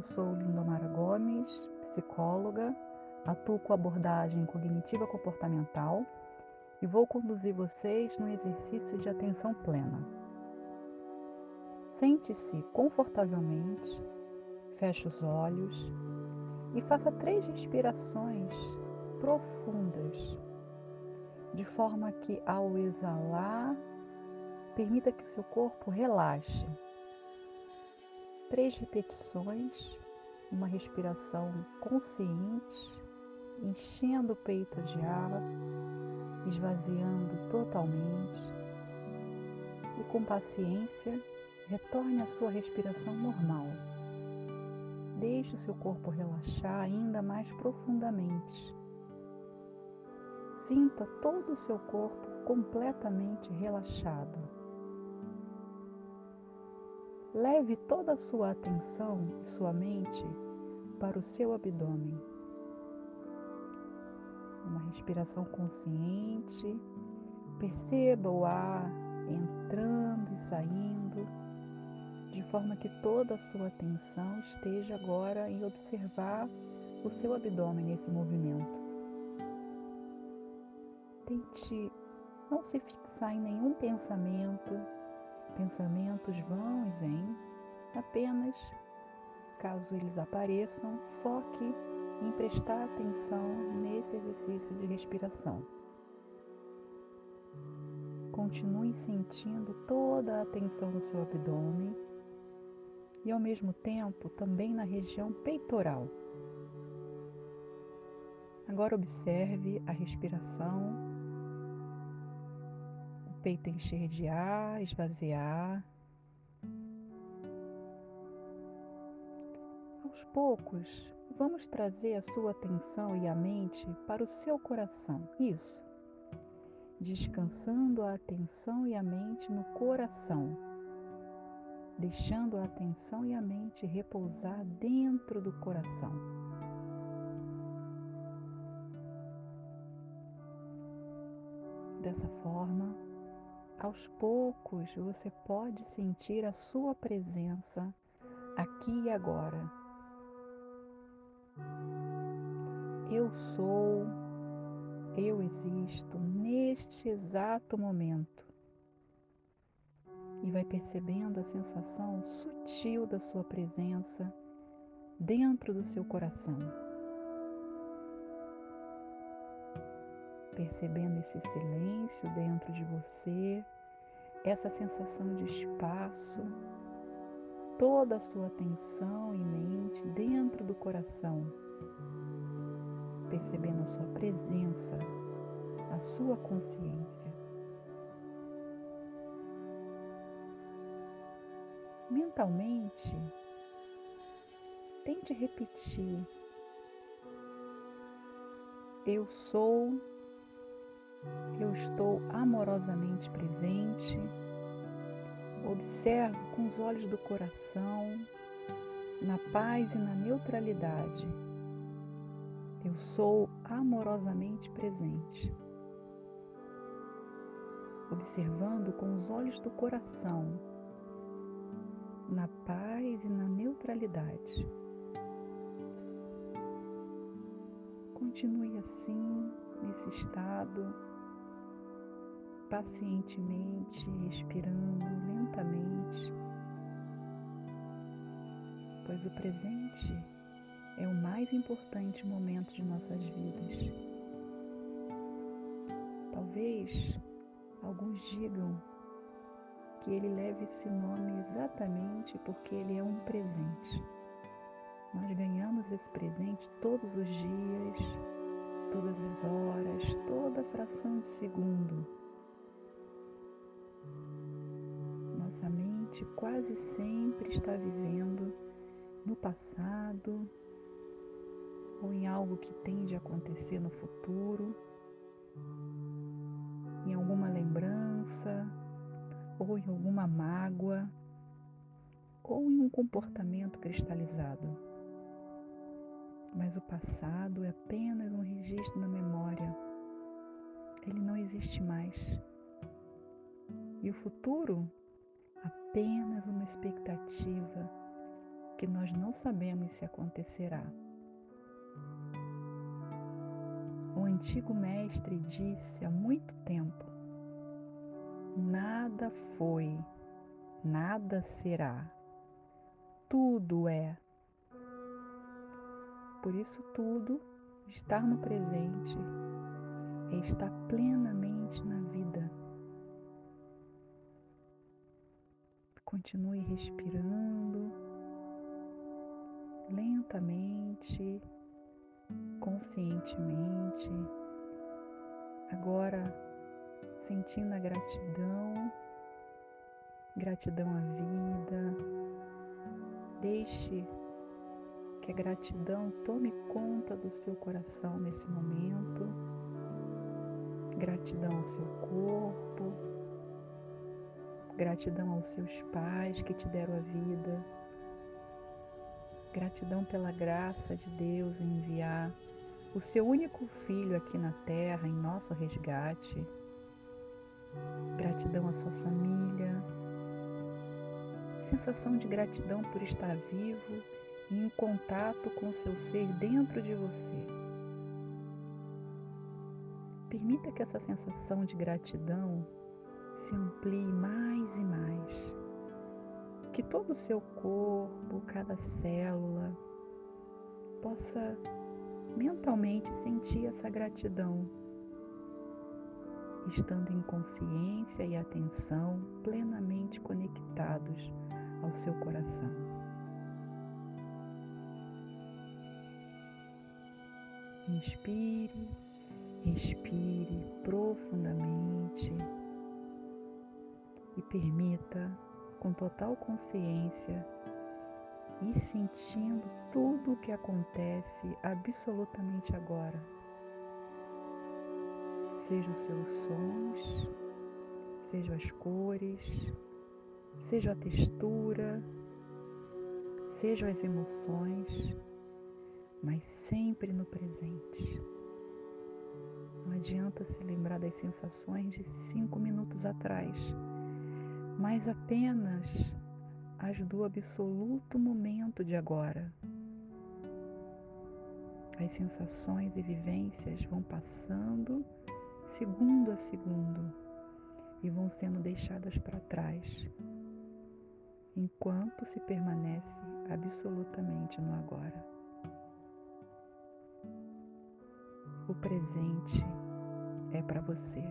eu sou Lindomara Gomes, psicóloga, atuo com abordagem cognitiva comportamental e vou conduzir vocês no exercício de atenção plena. Sente-se confortavelmente, feche os olhos e faça três respirações profundas, de forma que ao exalar, permita que seu corpo relaxe três repetições, uma respiração consciente, enchendo o peito de ar, esvaziando totalmente e com paciência retorne à sua respiração normal. Deixe o seu corpo relaxar ainda mais profundamente. Sinta todo o seu corpo completamente relaxado. Leve toda a sua atenção e sua mente para o seu abdômen. Uma respiração consciente. Perceba o ar entrando e saindo, de forma que toda a sua atenção esteja agora em observar o seu abdômen nesse movimento. Tente não se fixar em nenhum pensamento Pensamentos vão e vêm, apenas, caso eles apareçam, foque em prestar atenção nesse exercício de respiração. Continue sentindo toda a atenção no seu abdômen e, ao mesmo tempo, também na região peitoral. Agora, observe a respiração peito encher de ar, esvaziar. Aos poucos, vamos trazer a sua atenção e a mente para o seu coração. Isso. Descansando a atenção e a mente no coração. Deixando a atenção e a mente repousar dentro do coração. Dessa forma, aos poucos você pode sentir a sua presença aqui e agora. Eu sou, eu existo neste exato momento. E vai percebendo a sensação sutil da sua presença dentro do seu coração. Percebendo esse silêncio dentro de você, essa sensação de espaço, toda a sua atenção e mente dentro do coração, percebendo a sua presença, a sua consciência. Mentalmente, tente repetir: Eu sou eu estou amorosamente presente. Observo com os olhos do coração, na paz e na neutralidade. Eu sou amorosamente presente. Observando com os olhos do coração, na paz e na neutralidade. Continue assim, nesse estado pacientemente, respirando lentamente, pois o presente é o mais importante momento de nossas vidas. Talvez alguns digam que ele leve esse nome exatamente porque ele é um presente. Nós ganhamos esse presente todos os dias, todas as horas, toda fração de segundo nossa mente quase sempre está vivendo no passado ou em algo que tende a acontecer no futuro, em alguma lembrança ou em alguma mágoa ou em um comportamento cristalizado. Mas o passado é apenas um registro na memória. Ele não existe mais. E o futuro apenas uma expectativa que nós não sabemos se acontecerá. O antigo mestre disse há muito tempo: nada foi, nada será, tudo é. Por isso, tudo, estar no presente, é estar plenamente na vida. Continue respirando lentamente, conscientemente. Agora, sentindo a gratidão, gratidão à vida. Deixe que a gratidão tome conta do seu coração nesse momento. Gratidão ao seu corpo, gratidão aos seus pais que te deram a vida, gratidão pela graça de Deus em enviar o seu único filho aqui na terra em nosso resgate. Gratidão à sua família, sensação de gratidão por estar vivo e em contato com o seu ser dentro de você. Permita que essa sensação de gratidão se amplie mais e mais. Que todo o seu corpo, cada célula, possa mentalmente sentir essa gratidão, estando em consciência e atenção plenamente conectados ao seu coração. Inspire, expire profundamente e permita, com total consciência, ir sentindo tudo o que acontece absolutamente agora. Sejam os seus sons, sejam as cores, seja a textura, sejam as emoções, mas sempre no presente. Não adianta se lembrar das sensações de cinco minutos atrás, mas apenas as do absoluto momento de agora. As sensações e vivências vão passando segundo a segundo e vão sendo deixadas para trás enquanto se permanece absolutamente no agora. O presente é para você.